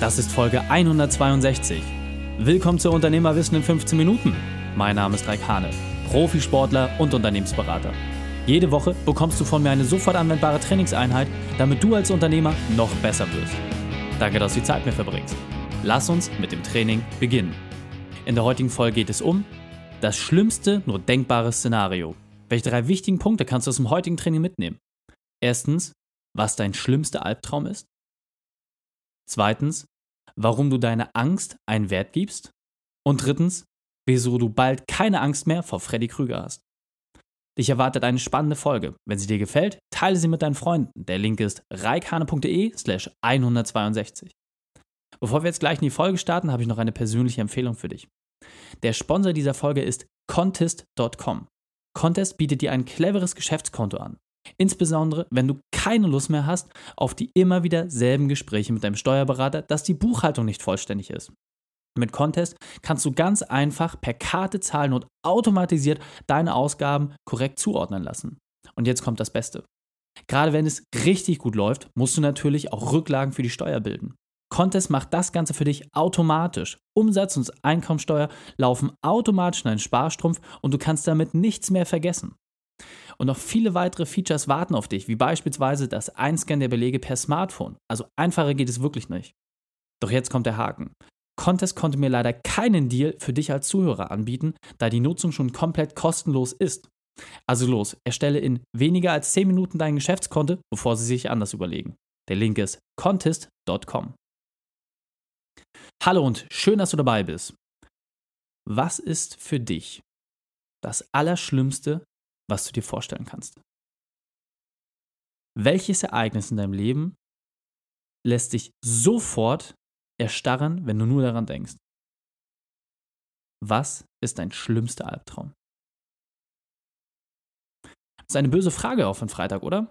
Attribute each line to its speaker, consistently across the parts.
Speaker 1: Das ist Folge 162. Willkommen zu Unternehmerwissen in 15 Minuten. Mein Name ist Raik Hane, Profisportler und Unternehmensberater. Jede Woche bekommst du von mir eine sofort anwendbare Trainingseinheit, damit du als Unternehmer noch besser wirst. Danke, dass du die Zeit mit verbringst. Lass uns mit dem Training beginnen. In der heutigen Folge geht es um das schlimmste nur denkbare Szenario. Welche drei wichtigen Punkte kannst du aus dem heutigen Training mitnehmen? Erstens, was dein schlimmster Albtraum ist. Zweitens, warum du deiner Angst einen Wert gibst. Und drittens, wieso du bald keine Angst mehr vor Freddy Krüger hast. Dich erwartet eine spannende Folge. Wenn sie dir gefällt, teile sie mit deinen Freunden. Der Link ist reikane.de slash 162. Bevor wir jetzt gleich in die Folge starten, habe ich noch eine persönliche Empfehlung für dich. Der Sponsor dieser Folge ist Contest.com. Contest bietet dir ein cleveres Geschäftskonto an. Insbesondere, wenn du keine Lust mehr hast auf die immer wieder selben Gespräche mit deinem Steuerberater, dass die Buchhaltung nicht vollständig ist. Mit Contest kannst du ganz einfach per Karte zahlen und automatisiert deine Ausgaben korrekt zuordnen lassen. Und jetzt kommt das Beste. Gerade wenn es richtig gut läuft, musst du natürlich auch Rücklagen für die Steuer bilden. Contest macht das Ganze für dich automatisch. Umsatz und Einkommensteuer laufen automatisch in einen Sparstrumpf und du kannst damit nichts mehr vergessen. Und noch viele weitere Features warten auf dich, wie beispielsweise das Einscannen der Belege per Smartphone. Also einfacher geht es wirklich nicht. Doch jetzt kommt der Haken. Contest konnte mir leider keinen Deal für dich als Zuhörer anbieten, da die Nutzung schon komplett kostenlos ist. Also los, erstelle in weniger als 10 Minuten dein Geschäftskonto, bevor sie sich anders überlegen. Der Link ist contest.com. Hallo und schön, dass du dabei bist. Was ist für dich das Allerschlimmste, was du dir vorstellen kannst. Welches Ereignis in deinem Leben lässt dich sofort erstarren, wenn du nur daran denkst? Was ist dein schlimmster Albtraum? Das ist eine böse Frage auf den Freitag, oder?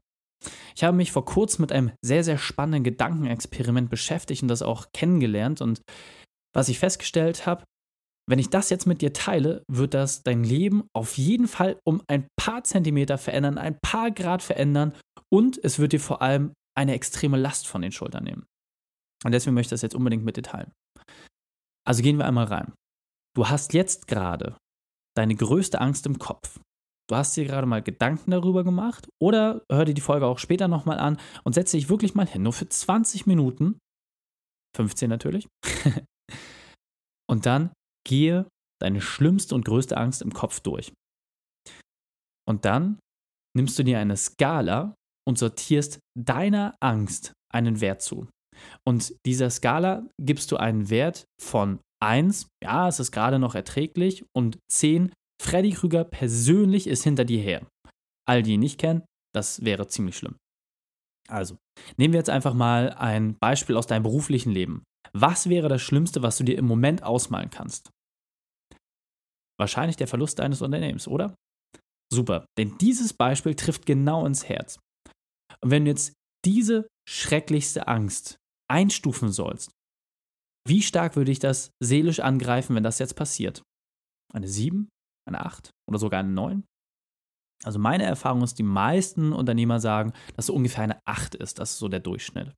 Speaker 1: Ich habe mich vor kurzem mit einem sehr, sehr spannenden Gedankenexperiment beschäftigt und das auch kennengelernt. Und was ich festgestellt habe, wenn ich das jetzt mit dir teile, wird das dein Leben auf jeden Fall um ein paar Zentimeter verändern, ein paar Grad verändern und es wird dir vor allem eine extreme Last von den Schultern nehmen. Und deswegen möchte ich das jetzt unbedingt mit dir teilen. Also gehen wir einmal rein. Du hast jetzt gerade deine größte Angst im Kopf. Du hast dir gerade mal Gedanken darüber gemacht oder hör dir die Folge auch später nochmal an und setze dich wirklich mal hin, nur für 20 Minuten, 15 natürlich, und dann Gehe deine schlimmste und größte Angst im Kopf durch. Und dann nimmst du dir eine Skala und sortierst deiner Angst einen Wert zu. Und dieser Skala gibst du einen Wert von 1, ja, es ist gerade noch erträglich, und 10, Freddy Krüger persönlich ist hinter dir her. All die ihn nicht kennen, das wäre ziemlich schlimm. Also, nehmen wir jetzt einfach mal ein Beispiel aus deinem beruflichen Leben. Was wäre das Schlimmste, was du dir im Moment ausmalen kannst? Wahrscheinlich der Verlust deines Unternehmens, oder? Super, denn dieses Beispiel trifft genau ins Herz. Und wenn du jetzt diese schrecklichste Angst einstufen sollst, wie stark würde dich das seelisch angreifen, wenn das jetzt passiert? Eine 7, eine 8 oder sogar eine 9? Also meine Erfahrung ist, die meisten Unternehmer sagen, dass so ungefähr eine 8 ist. Das ist so der Durchschnitt.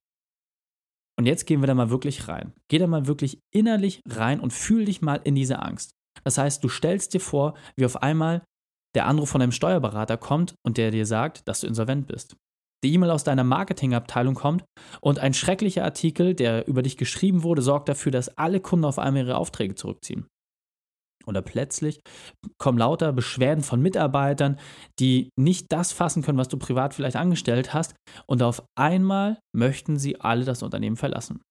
Speaker 1: Und jetzt gehen wir da mal wirklich rein. Geh da mal wirklich innerlich rein und fühl dich mal in diese Angst. Das heißt, du stellst dir vor, wie auf einmal der Anruf von einem Steuerberater kommt und der dir sagt, dass du insolvent bist. Die E-Mail aus deiner Marketingabteilung kommt und ein schrecklicher Artikel, der über dich geschrieben wurde, sorgt dafür, dass alle Kunden auf einmal ihre Aufträge zurückziehen. Oder plötzlich kommen lauter Beschwerden von Mitarbeitern, die nicht das fassen können, was du privat vielleicht angestellt hast, und auf einmal möchten sie alle das Unternehmen verlassen.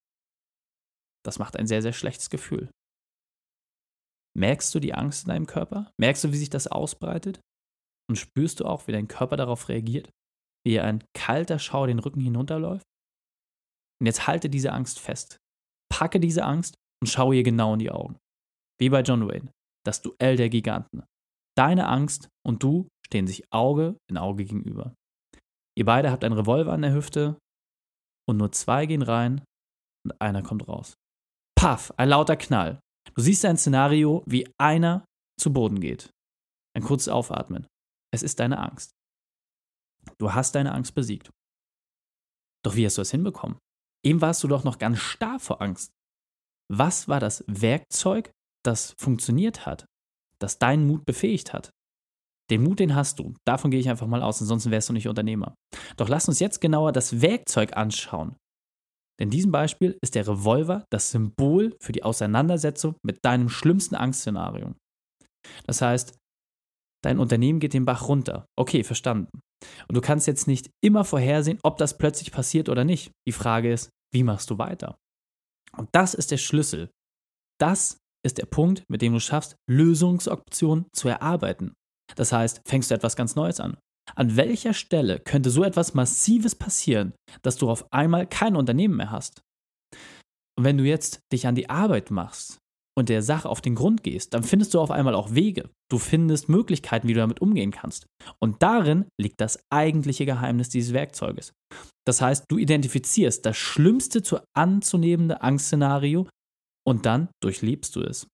Speaker 1: Das macht ein sehr, sehr schlechtes Gefühl. Merkst du die Angst in deinem Körper? Merkst du, wie sich das ausbreitet? Und spürst du auch, wie dein Körper darauf reagiert? Wie ein kalter Schauer den Rücken hinunterläuft? Und jetzt halte diese Angst fest. Packe diese Angst und schaue ihr genau in die Augen. Wie bei John Wayne, das Duell der Giganten. Deine Angst und du stehen sich Auge in Auge gegenüber. Ihr beide habt einen Revolver an der Hüfte und nur zwei gehen rein und einer kommt raus. Paff, ein lauter Knall. Du siehst ein Szenario, wie einer zu Boden geht. Ein kurzes Aufatmen. Es ist deine Angst. Du hast deine Angst besiegt. Doch wie hast du es hinbekommen? Eben warst du doch noch ganz starr vor Angst. Was war das Werkzeug, das funktioniert hat, das deinen Mut befähigt hat? Den Mut, den hast du. Davon gehe ich einfach mal aus, ansonsten wärst du nicht Unternehmer. Doch lass uns jetzt genauer das Werkzeug anschauen. In diesem Beispiel ist der Revolver das Symbol für die Auseinandersetzung mit deinem schlimmsten Angstszenario. Das heißt, dein Unternehmen geht den Bach runter. Okay, verstanden. Und du kannst jetzt nicht immer vorhersehen, ob das plötzlich passiert oder nicht. Die Frage ist, wie machst du weiter? Und das ist der Schlüssel. Das ist der Punkt, mit dem du schaffst, Lösungsoptionen zu erarbeiten. Das heißt, fängst du etwas ganz Neues an. An welcher Stelle könnte so etwas Massives passieren, dass du auf einmal kein Unternehmen mehr hast? Und wenn du jetzt dich an die Arbeit machst und der Sache auf den Grund gehst, dann findest du auf einmal auch Wege. Du findest Möglichkeiten, wie du damit umgehen kannst. Und darin liegt das eigentliche Geheimnis dieses Werkzeuges. Das heißt, du identifizierst das schlimmste zu anzunehmende Angstszenario und dann durchlebst du es.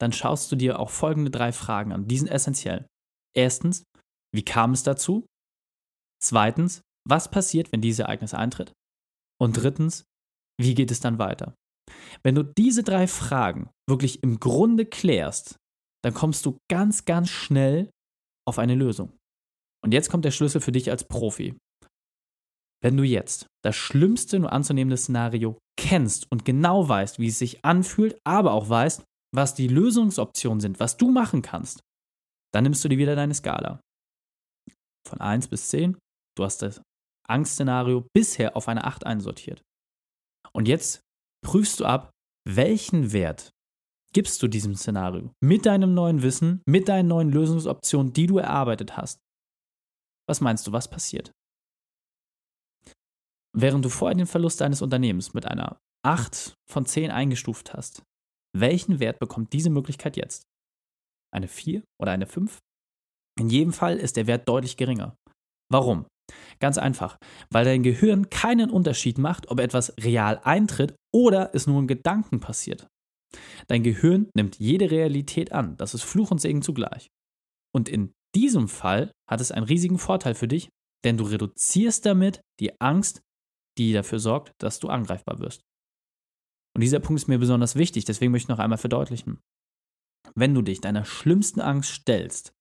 Speaker 1: Dann schaust du dir auch folgende drei Fragen an. Die sind essentiell. Erstens, wie kam es dazu? Zweitens, was passiert, wenn dieses Ereignis eintritt? Und drittens, wie geht es dann weiter? Wenn du diese drei Fragen wirklich im Grunde klärst, dann kommst du ganz, ganz schnell auf eine Lösung. Und jetzt kommt der Schlüssel für dich als Profi. Wenn du jetzt das schlimmste nur anzunehmende Szenario kennst und genau weißt, wie es sich anfühlt, aber auch weißt, was die Lösungsoptionen sind, was du machen kannst, dann nimmst du dir wieder deine Skala. Von 1 bis 10, du hast das Angstszenario bisher auf eine 8 einsortiert. Und jetzt prüfst du ab, welchen Wert gibst du diesem Szenario mit deinem neuen Wissen, mit deinen neuen Lösungsoptionen, die du erarbeitet hast. Was meinst du, was passiert? Während du vorher den Verlust deines Unternehmens mit einer 8 von 10 eingestuft hast, welchen Wert bekommt diese Möglichkeit jetzt? Eine 4 oder eine 5? In jedem Fall ist der Wert deutlich geringer. Warum? Ganz einfach, weil dein Gehirn keinen Unterschied macht, ob etwas real eintritt oder es nur in Gedanken passiert. Dein Gehirn nimmt jede Realität an, das ist Fluch und Segen zugleich. Und in diesem Fall hat es einen riesigen Vorteil für dich, denn du reduzierst damit die Angst, die dafür sorgt, dass du angreifbar wirst. Und dieser Punkt ist mir besonders wichtig, deswegen möchte ich noch einmal verdeutlichen. Wenn du dich deiner schlimmsten Angst stellst,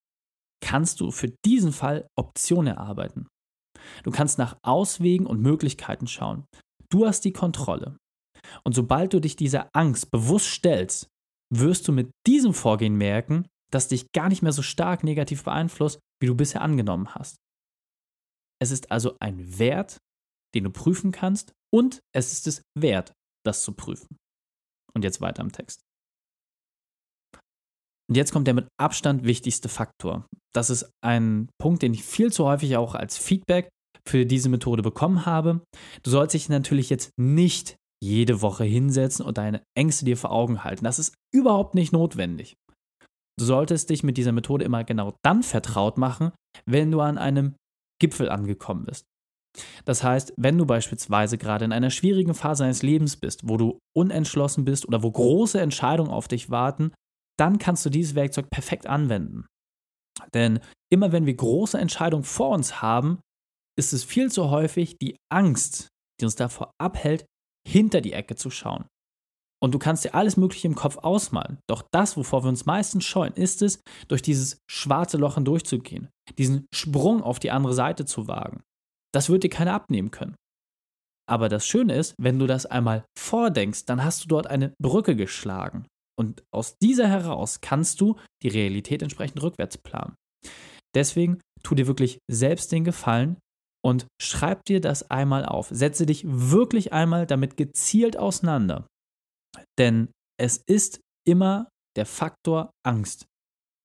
Speaker 1: kannst du für diesen Fall Optionen erarbeiten. Du kannst nach Auswegen und Möglichkeiten schauen. Du hast die Kontrolle. Und sobald du dich dieser Angst bewusst stellst, wirst du mit diesem Vorgehen merken, dass dich gar nicht mehr so stark negativ beeinflusst, wie du bisher angenommen hast. Es ist also ein Wert, den du prüfen kannst und es ist es wert, das zu prüfen. Und jetzt weiter im Text. Und jetzt kommt der mit Abstand wichtigste Faktor. Das ist ein Punkt, den ich viel zu häufig auch als Feedback für diese Methode bekommen habe. Du sollst dich natürlich jetzt nicht jede Woche hinsetzen und deine Ängste dir vor Augen halten. Das ist überhaupt nicht notwendig. Du solltest dich mit dieser Methode immer genau dann vertraut machen, wenn du an einem Gipfel angekommen bist. Das heißt, wenn du beispielsweise gerade in einer schwierigen Phase deines Lebens bist, wo du unentschlossen bist oder wo große Entscheidungen auf dich warten, dann kannst du dieses Werkzeug perfekt anwenden. Denn immer wenn wir große Entscheidungen vor uns haben, ist es viel zu häufig die Angst, die uns davor abhält, hinter die Ecke zu schauen. Und du kannst dir alles Mögliche im Kopf ausmalen. Doch das, wovor wir uns meistens scheuen, ist es, durch dieses schwarze Loch hindurchzugehen, diesen Sprung auf die andere Seite zu wagen. Das wird dir keiner abnehmen können. Aber das Schöne ist, wenn du das einmal vordenkst, dann hast du dort eine Brücke geschlagen. Und aus dieser heraus kannst du die Realität entsprechend rückwärts planen. Deswegen tu dir wirklich selbst den Gefallen und schreib dir das einmal auf. Setze dich wirklich einmal damit gezielt auseinander. Denn es ist immer der Faktor Angst,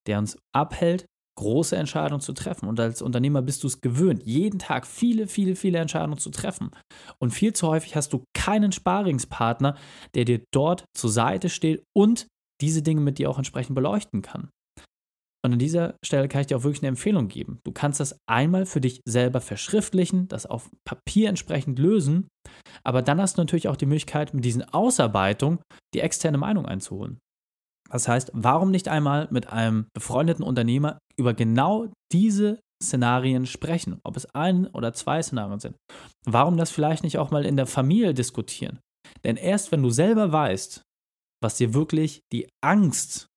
Speaker 1: der uns abhält, große Entscheidungen zu treffen. Und als Unternehmer bist du es gewöhnt, jeden Tag viele, viele, viele Entscheidungen zu treffen. Und viel zu häufig hast du keinen Sparingspartner, der dir dort zur Seite steht und diese Dinge mit dir auch entsprechend beleuchten kann. Und an dieser Stelle kann ich dir auch wirklich eine Empfehlung geben. Du kannst das einmal für dich selber verschriftlichen, das auf Papier entsprechend lösen, aber dann hast du natürlich auch die Möglichkeit, mit diesen Ausarbeitungen die externe Meinung einzuholen. Das heißt, warum nicht einmal mit einem befreundeten Unternehmer über genau diese Szenarien sprechen, ob es ein oder zwei Szenarien sind. Warum das vielleicht nicht auch mal in der Familie diskutieren? Denn erst wenn du selber weißt, was dir wirklich die Angst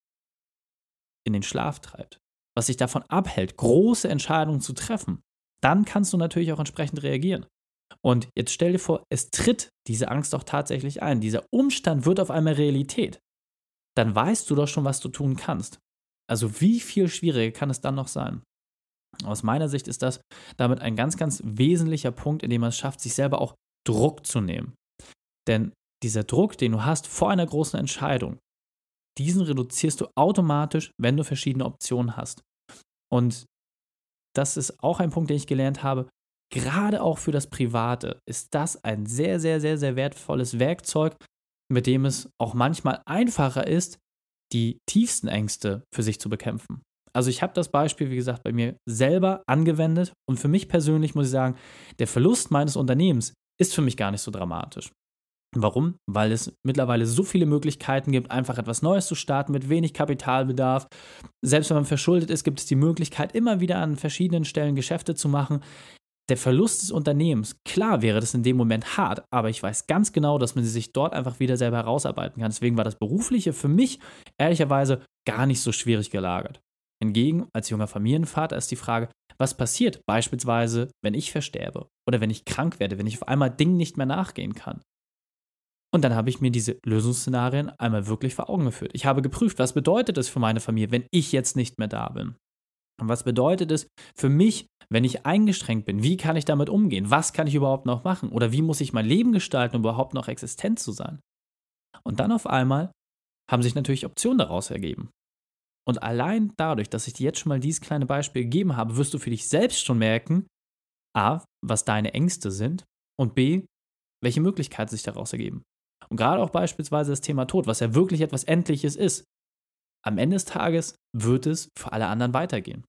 Speaker 1: in den Schlaf treibt, was dich davon abhält, große Entscheidungen zu treffen, dann kannst du natürlich auch entsprechend reagieren. Und jetzt stell dir vor, es tritt diese Angst auch tatsächlich ein. Dieser Umstand wird auf einmal Realität. Dann weißt du doch schon, was du tun kannst. Also wie viel schwieriger kann es dann noch sein? Aus meiner Sicht ist das damit ein ganz, ganz wesentlicher Punkt, in dem man es schafft, sich selber auch Druck zu nehmen. Denn dieser Druck, den du hast vor einer großen Entscheidung, diesen reduzierst du automatisch, wenn du verschiedene Optionen hast. Und das ist auch ein Punkt, den ich gelernt habe. Gerade auch für das Private ist das ein sehr, sehr, sehr, sehr wertvolles Werkzeug, mit dem es auch manchmal einfacher ist, die tiefsten Ängste für sich zu bekämpfen. Also ich habe das Beispiel, wie gesagt, bei mir selber angewendet und für mich persönlich muss ich sagen, der Verlust meines Unternehmens ist für mich gar nicht so dramatisch. Warum? Weil es mittlerweile so viele Möglichkeiten gibt, einfach etwas Neues zu starten mit wenig Kapitalbedarf. Selbst wenn man verschuldet ist, gibt es die Möglichkeit, immer wieder an verschiedenen Stellen Geschäfte zu machen. Der Verlust des Unternehmens, klar wäre das in dem Moment hart, aber ich weiß ganz genau, dass man sich dort einfach wieder selber herausarbeiten kann. Deswegen war das Berufliche für mich ehrlicherweise gar nicht so schwierig gelagert. Hingegen, als junger Familienvater ist die Frage, was passiert beispielsweise, wenn ich versterbe oder wenn ich krank werde, wenn ich auf einmal Dingen nicht mehr nachgehen kann? Und dann habe ich mir diese Lösungsszenarien einmal wirklich vor Augen geführt. Ich habe geprüft, was bedeutet es für meine Familie, wenn ich jetzt nicht mehr da bin? Und was bedeutet es für mich, wenn ich eingeschränkt bin? Wie kann ich damit umgehen? Was kann ich überhaupt noch machen? Oder wie muss ich mein Leben gestalten, um überhaupt noch existent zu sein? Und dann auf einmal haben sich natürlich Optionen daraus ergeben. Und allein dadurch, dass ich dir jetzt schon mal dieses kleine Beispiel gegeben habe, wirst du für dich selbst schon merken, a, was deine Ängste sind und b, welche Möglichkeiten sich daraus ergeben. Und gerade auch beispielsweise das Thema Tod, was ja wirklich etwas Endliches ist. Am Ende des Tages wird es für alle anderen weitergehen.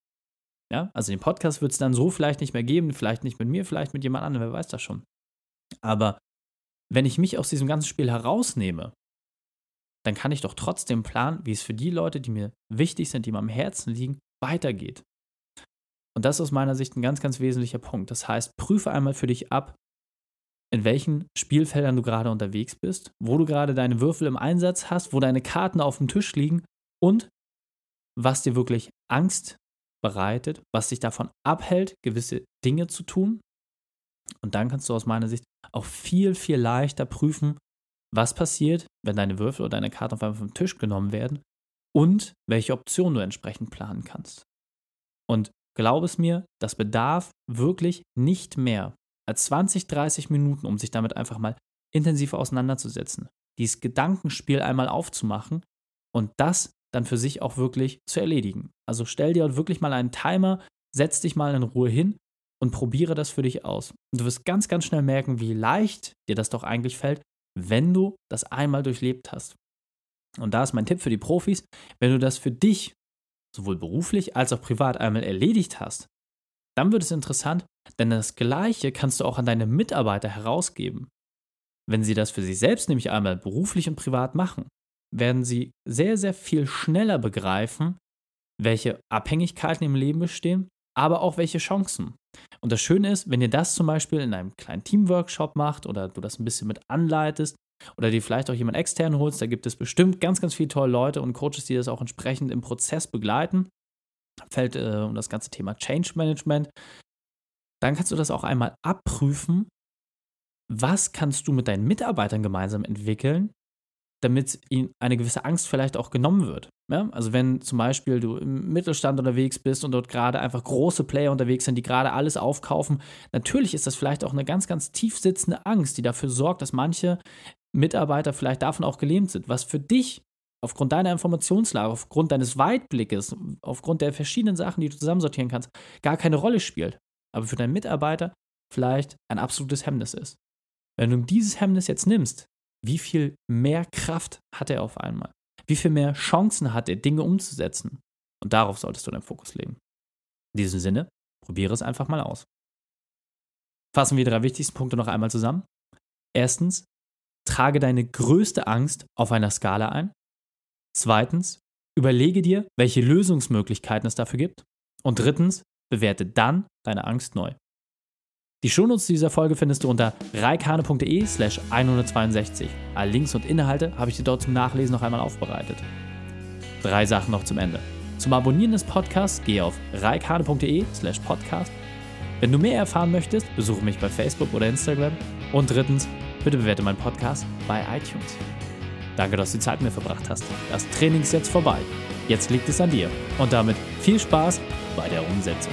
Speaker 1: Ja, also den Podcast wird es dann so vielleicht nicht mehr geben, vielleicht nicht mit mir, vielleicht mit jemand anderem, wer weiß das schon. Aber wenn ich mich aus diesem ganzen Spiel herausnehme, dann kann ich doch trotzdem planen, wie es für die Leute, die mir wichtig sind, die mir am Herzen liegen, weitergeht. Und das ist aus meiner Sicht ein ganz, ganz wesentlicher Punkt. Das heißt, prüfe einmal für dich ab, in welchen Spielfeldern du gerade unterwegs bist, wo du gerade deine Würfel im Einsatz hast, wo deine Karten auf dem Tisch liegen und was dir wirklich Angst bereitet, was dich davon abhält, gewisse Dinge zu tun. Und dann kannst du aus meiner Sicht auch viel, viel leichter prüfen, was passiert, wenn deine Würfel oder deine Karten auf einmal vom Tisch genommen werden und welche Optionen du entsprechend planen kannst. Und glaub es mir, das bedarf wirklich nicht mehr als 20, 30 Minuten, um sich damit einfach mal intensiv auseinanderzusetzen, dieses Gedankenspiel einmal aufzumachen und das dann für sich auch wirklich zu erledigen. Also stell dir wirklich mal einen Timer, setz dich mal in Ruhe hin und probiere das für dich aus. Und du wirst ganz, ganz schnell merken, wie leicht dir das doch eigentlich fällt, wenn du das einmal durchlebt hast. Und da ist mein Tipp für die Profis, wenn du das für dich sowohl beruflich als auch privat einmal erledigt hast, dann wird es interessant, denn das Gleiche kannst du auch an deine Mitarbeiter herausgeben. Wenn sie das für sich selbst nämlich einmal beruflich und privat machen, werden sie sehr, sehr viel schneller begreifen, welche Abhängigkeiten im Leben bestehen, aber auch welche Chancen. Und das Schöne ist, wenn ihr das zum Beispiel in einem kleinen Teamworkshop macht oder du das ein bisschen mit anleitest oder dir vielleicht auch jemand extern holst, da gibt es bestimmt ganz, ganz viele tolle Leute und Coaches, die das auch entsprechend im Prozess begleiten fällt äh, um das ganze Thema Change Management. Dann kannst du das auch einmal abprüfen. Was kannst du mit deinen Mitarbeitern gemeinsam entwickeln, damit ihnen eine gewisse Angst vielleicht auch genommen wird? Ja? Also wenn zum Beispiel du im Mittelstand unterwegs bist und dort gerade einfach große Player unterwegs sind, die gerade alles aufkaufen, natürlich ist das vielleicht auch eine ganz, ganz tief sitzende Angst, die dafür sorgt, dass manche Mitarbeiter vielleicht davon auch gelähmt sind, was für dich aufgrund deiner Informationslage, aufgrund deines Weitblickes, aufgrund der verschiedenen Sachen, die du zusammensortieren kannst, gar keine Rolle spielt, aber für deinen Mitarbeiter vielleicht ein absolutes Hemmnis ist. Wenn du dieses Hemmnis jetzt nimmst, wie viel mehr Kraft hat er auf einmal? Wie viel mehr Chancen hat er, Dinge umzusetzen? Und darauf solltest du deinen Fokus legen. In diesem Sinne, probiere es einfach mal aus. Fassen wir die drei wichtigsten Punkte noch einmal zusammen. Erstens, trage deine größte Angst auf einer Skala ein. Zweitens, überlege dir, welche Lösungsmöglichkeiten es dafür gibt. Und drittens, bewerte dann deine Angst neu. Die Shownotes dieser Folge findest du unter reikane.de slash 162. Alle Links und Inhalte habe ich dir dort zum Nachlesen noch einmal aufbereitet. Drei Sachen noch zum Ende. Zum Abonnieren des Podcasts gehe auf reikane.de slash podcast. Wenn du mehr erfahren möchtest, besuche mich bei Facebook oder Instagram. Und drittens, bitte bewerte meinen Podcast bei iTunes. Danke, dass du die Zeit mit mir verbracht hast. Das Training ist jetzt vorbei. Jetzt liegt es an dir. Und damit viel Spaß bei der Umsetzung.